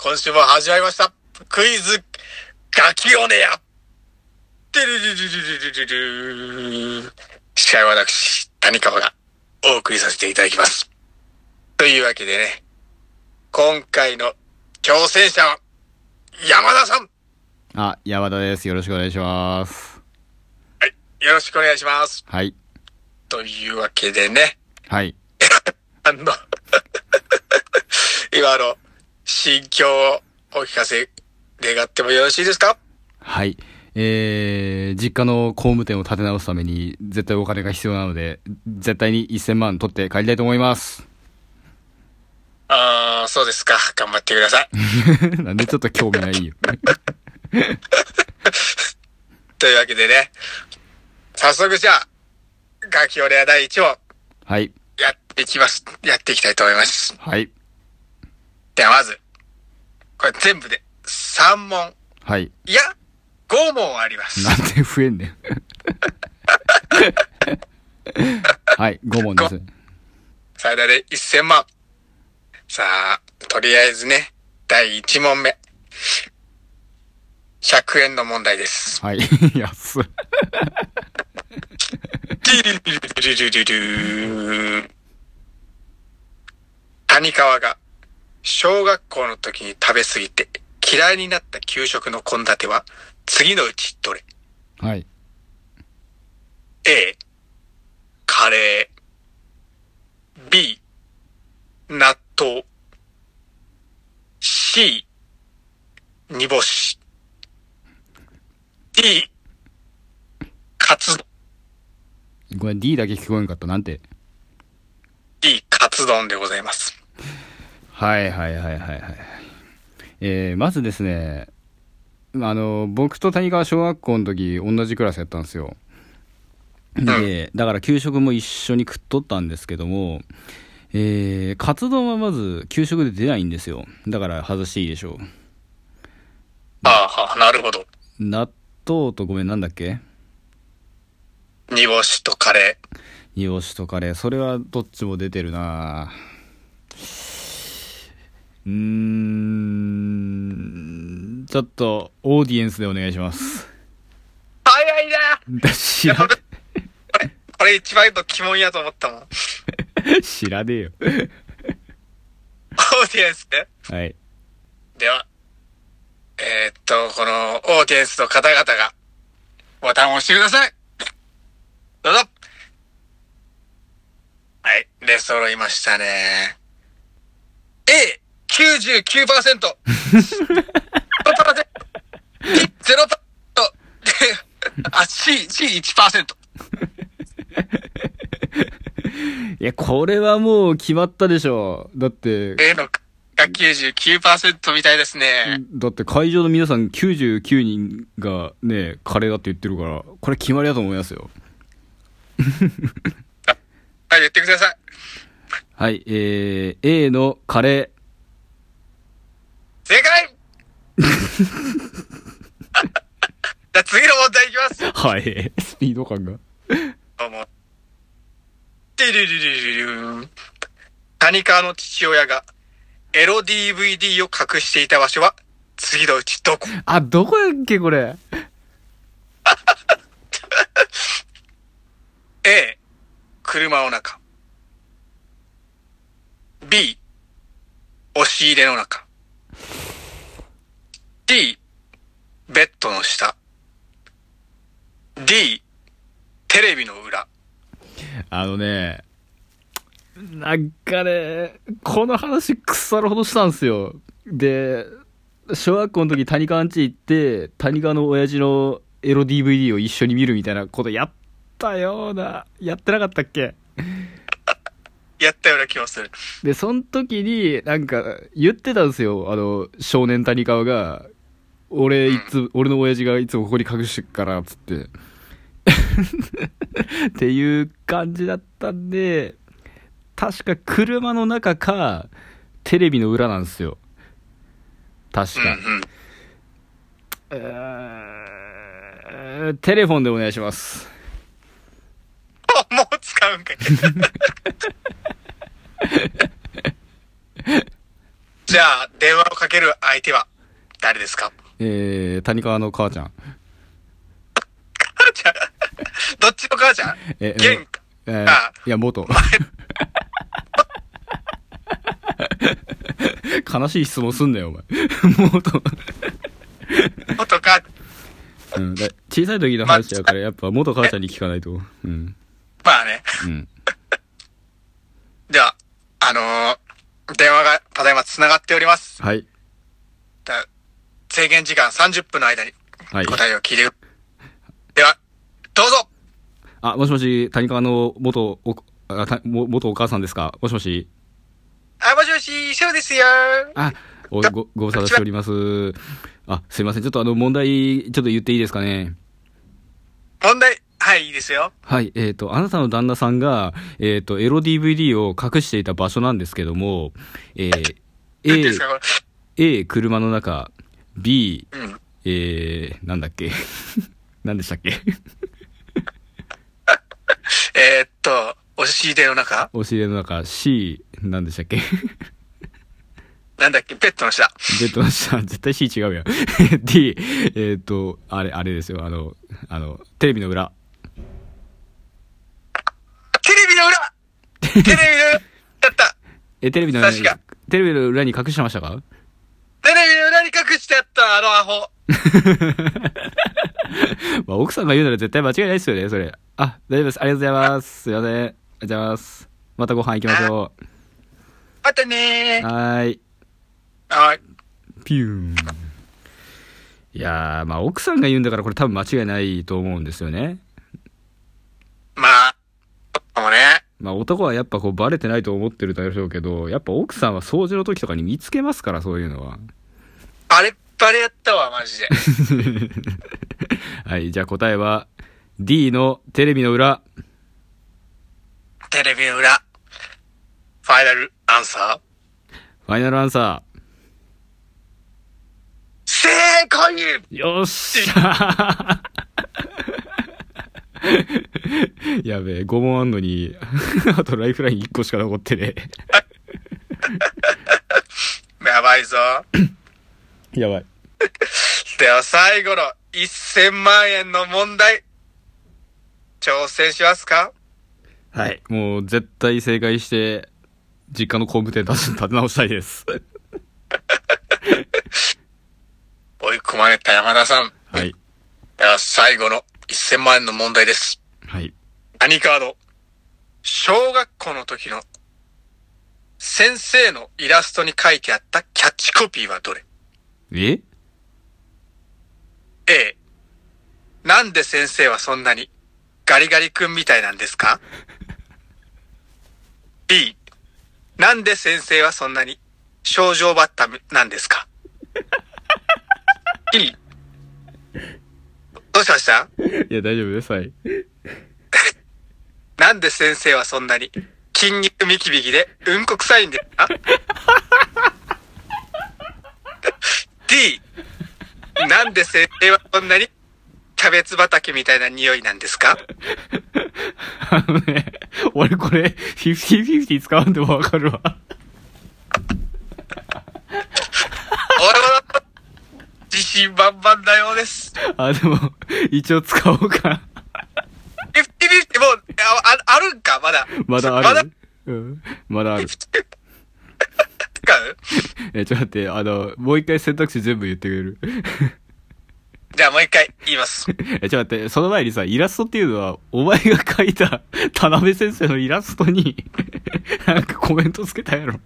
今週も始まりました。クイズ、ガキオネア。てるるるるるるるる司会は私、谷川がお送りさせていただきます。というわけでね、今回の挑戦者は、山田さん。あ、山田です。よろしくお願いします。はいよろしくお願いします。はい。というわけでね、はい。あの、今あの心境をお聞かせ願ってもよろしいですか？はい。えー、実家の工務店を立て直すために、絶対お金が必要なので、絶対に1000万取って帰りたいと思います。ああ、そうですか。頑張ってください。なんでちょっと興味ないよ。というわけでね、早速じゃあ、ガキオレア第1問、はい。やっていきます。やっていきたいと思います。はい。ではまず、これ全部で3問、はい。いや、5問あります。なんで増えんねん。はい、5問です。最大で1000万。さあ、とりあえずね、第1問目。100円の問題です。はい。安っ。谷川が小学校の時に食べ過ぎて嫌いになった給食の献立は次のうちどれ？はい。?A、カレー。B、納豆。C、煮干し。D、カツ丼。ごめん、D だけ聞こえんかった。なんて？D、カツ丼でございます。はいはいはいはいはい。えー、まずですね、あの、僕と谷川小学校の時同じクラスやったんですよ。で、だから給食も一緒に食っとったんですけども、えー、カツ丼はまず給食で出ないんですよ。だから外していいでしょああ、はあ、なるほど。う。納豆とごめんなんだっけ？煮干しとカレー。煮干しとカレー。それはどっちも出てるなうーん、ちょっとオーディエンスでお願いします。早いなだ知らこれ、これ、一番の鬼門やと思ったもん。オ ー知らねえよ。ディエンスね。はい。では、えーっと、このオーディエンスの方々が、ボタンを押してください。どうぞ。はい、出揃いましたね。A、99%。0%。B、0%。あ、C、C、1%。いや、これはもう決まったでしょ。だって、A のが99%みたいですね。だって会場の皆さん99人がね、カレーだって言ってるから、これ決まりだと思いますよ。はい、言ってください。はい、えー、A のカレ正解 じゃあ次の問題いきます。ー。はい。スピード感が。どうも。てるるるるるん。谷川の父親がエロ DVD を隠していた場所は次のうちどこあ、どこやっけ、これ。?A、車の中。B、押し入れの中。D、ベッドの下。D、テレビの裏。あのね、なんかね、この話腐るほどしたんすよ。で、小学校の時谷川ん家行って、谷川の親父のエロ DVD を一緒に見るみたいなことやったような、やってなかったっけ?やったような気もする。で、その時に、なんか、言ってたんですよ。あの、少年谷川が、俺、いつ、俺の親父がいつもここに隠してっから、つって。っていう感じだったんで、確か車の中か、テレビの裏なんですよ。確か。うんうん。えーテレフォンでお願いします。あもう使うんか じゃあ、電話をかける相手は誰ですか？えー、谷川の母ちゃん。母ちゃん？どっちの母ちゃん？え、玄か。えーあいや、元。悲しい質問すんなよ、お前。元。元母うん、だ小さい時の話だから、やっぱ元母ちゃんに聞かないと。うん。まあね。うん。では、あのー電話がただいま繋がっております。はい。だ制限時間30分の間にはい。答えを聞いてる。では、どうぞあ、もしもし、谷川の元お、あたも元お母さんですか？もしもし。あ、もしもし、ショーですよあ、おご、ご無沙汰しております。あ、すいません。ちょっとあの、問題、ちょっと言っていいですかね？問題、はい、いいですよ。はい。えっ、と、あなたの旦那さんが、えっ、と、エロ DVD を隠していた場所なんですけども、えー、何 A です、か、こ A、車の中、B、れ。うん。えー、なんだっけ？何でしたっけ？えー、っと、押し入れの中？押し入れの中、C、何でしたっけ？なんだっけ？ベッドの下。ベッドの下、絶対 C 違うやん。D、えっ、と、あれ、あれですよ、あの、あの、テレビの裏。テレビの裏！テレビの裏！だった！え、テレビの裏にテレビの裏に隠してましたか？裏に隠してあった、あのアホ。まあ、奥さんが言うなら絶対間違いないですよね、それ。あ、大丈夫です。ありがとうございます。すいません。ありがとうございます。またご飯行きましょまたねう。はーい。ー。はい。ピューン。いやー、まあ、奥さんが言うんだからこれ多分間違いないと思うんですよね。まあ、かもね。まあ、男はやっぱこうバレてないと思ってるでしょうけど、やっぱ奥さんは掃除の時とかに見つけますから、そういうのは。バレッバレやったわ、マジで。はい、じゃあ答えは、D のテレビの裏。テレビの裏。ファイナルアンサー。ファイナルアンサ正解ー。よっしゃー やべえ、5問あんのに、あとライフライン1個しか残ってねやばいぞ。え。やばい。では最後の1000万円の問題。挑戦しますか？はい。もう絶対正解して、実家の工務店立て立て直したいです。追い込まれた山田さん。はい。では最後の1000万円の問題です。はい。何カード？小学校の時の先生のイラストに書いてあったキャッチコピーはどれ？え ?A、なんで先生はそんなにガリガリ君みたいなんですか ?B、なんで先生はそんなに症状バッタなんですか ?E、どうしました？いや、大丈夫です。はい。なんで先生はそんなに筋肉ミキビキでうんこ臭いんですか？なんで先生はそんなにキャベツ畑みたいな匂いなんですか？あのね、俺これ、50-50使うんでもわかるわ。俺は自信満々なようです。あ、でも、一応使おうか。50-50もう、あああるんか？まだ。まだあるまだうん。まだある。え、ちょっと待って、あの、もう一回選択肢全部言ってくれる？じゃあもう一回言います。え、ちょっと待って、その前にさ、イラストっていうのは、お前が描いた、田辺先生のイラストに、なんかコメントつけたやろ。も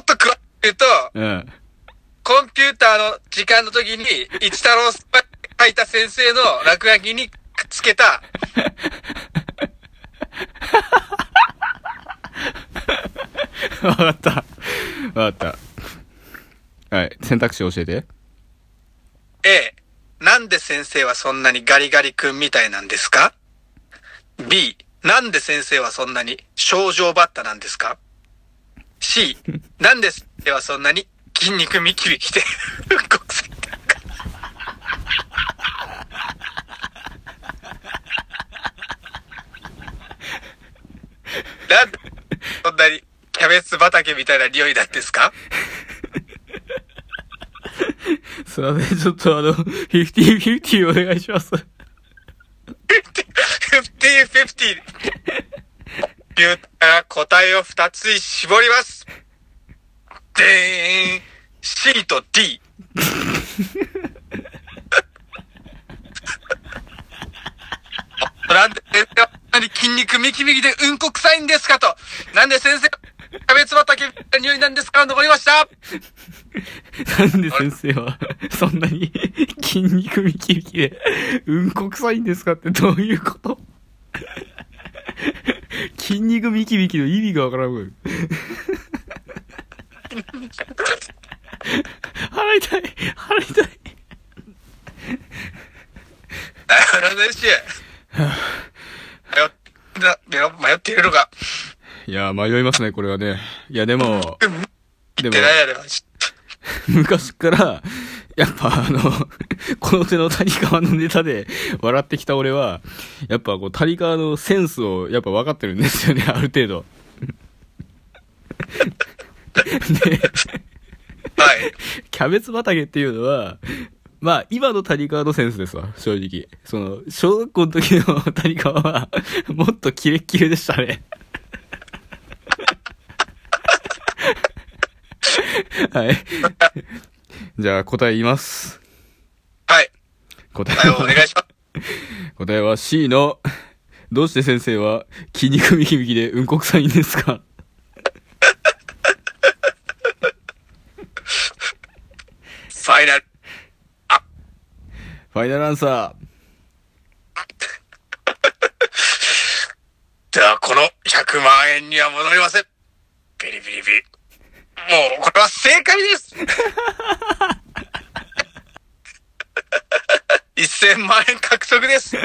っと詳しく言うと、うん。コンピューターの時間の時に、一太郎が書いた先生の落書きにつけた、わかった。わかった。はい、選択肢教えて。A、なんで先生はそんなにガリガリ君みたいなんですか ?B、なんで先生はそんなに症状バッタなんですか ?C、なんで先生はそんなに筋肉ミキミキでうんこ臭いんですかなんでそんキャベツ畑みたいな匂いなんですか？すいません、ちょっとあの、50-50お願いします。50-50。言ったら答えを2つに絞ります。でーん。C と D。なんで先生はこんなに筋肉ミキミキでうんこ臭いんですかと。なんで先生、キャベツ畑みたいな匂いなんですか？残りました。なんで先生は、そんなに筋肉ミキミキで、うんこ臭いんですかってどういうこと？筋肉ミキミキの意味がわからんわ。払いたい払いたい。なるほどし。迷って、迷っているのが、いや、迷いますね、これはね。いや、でも、でも。昔から、やっぱあの、この手の谷川のネタで 笑ってきた俺は、やっぱこう谷川のセンスをやっぱ分かってるんですよね、ある程度。で、はい。キャベツ畑っていうのは、まあ、今の谷川のセンスですわ、正直。その、小学校の時の谷川は、もっとキレッキレでしたね。はい。じゃあ、答え言います。はい。答えはい、おは、願いします。答えは C の、どうして先生は筋肉ミキミキでうんこ臭いんですか？ファイナル。ファイナルアンサ では、この100万円には戻りません。ビリビリビリ。もう、これは正解です 1000万円獲得です。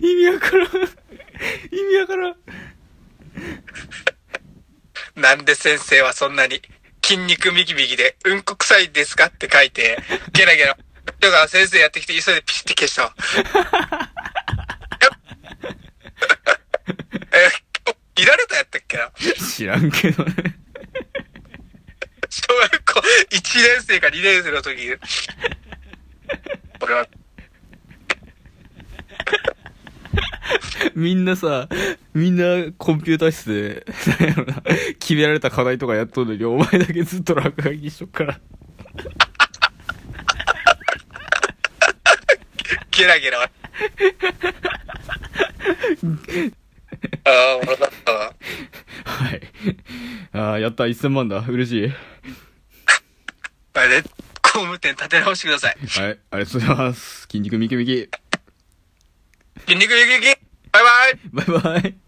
意味わからん。意味わからん。なんで先生はそんなに筋肉ミキミキでうんこ臭いですかって書いて、ゲラゲラ。だから先生やってきて急いでピシ消し。え、いられたやったっけな？知らんけどね。小学校1年生か2年生の時に、俺は、みんなさ、みんなコンピューター室で、なんやろな、決められた課題とかやっとんのに、お前だけずっと落書きしとくから。ゲラゲラ。ああ、俺だったわ。はい。ああ、やった、1000万だ。嬉しい。はい。あれ、工務店立て直してください。ありがとうございます。筋肉ミキミキ。筋肉ミキミキバイバイバイバイ。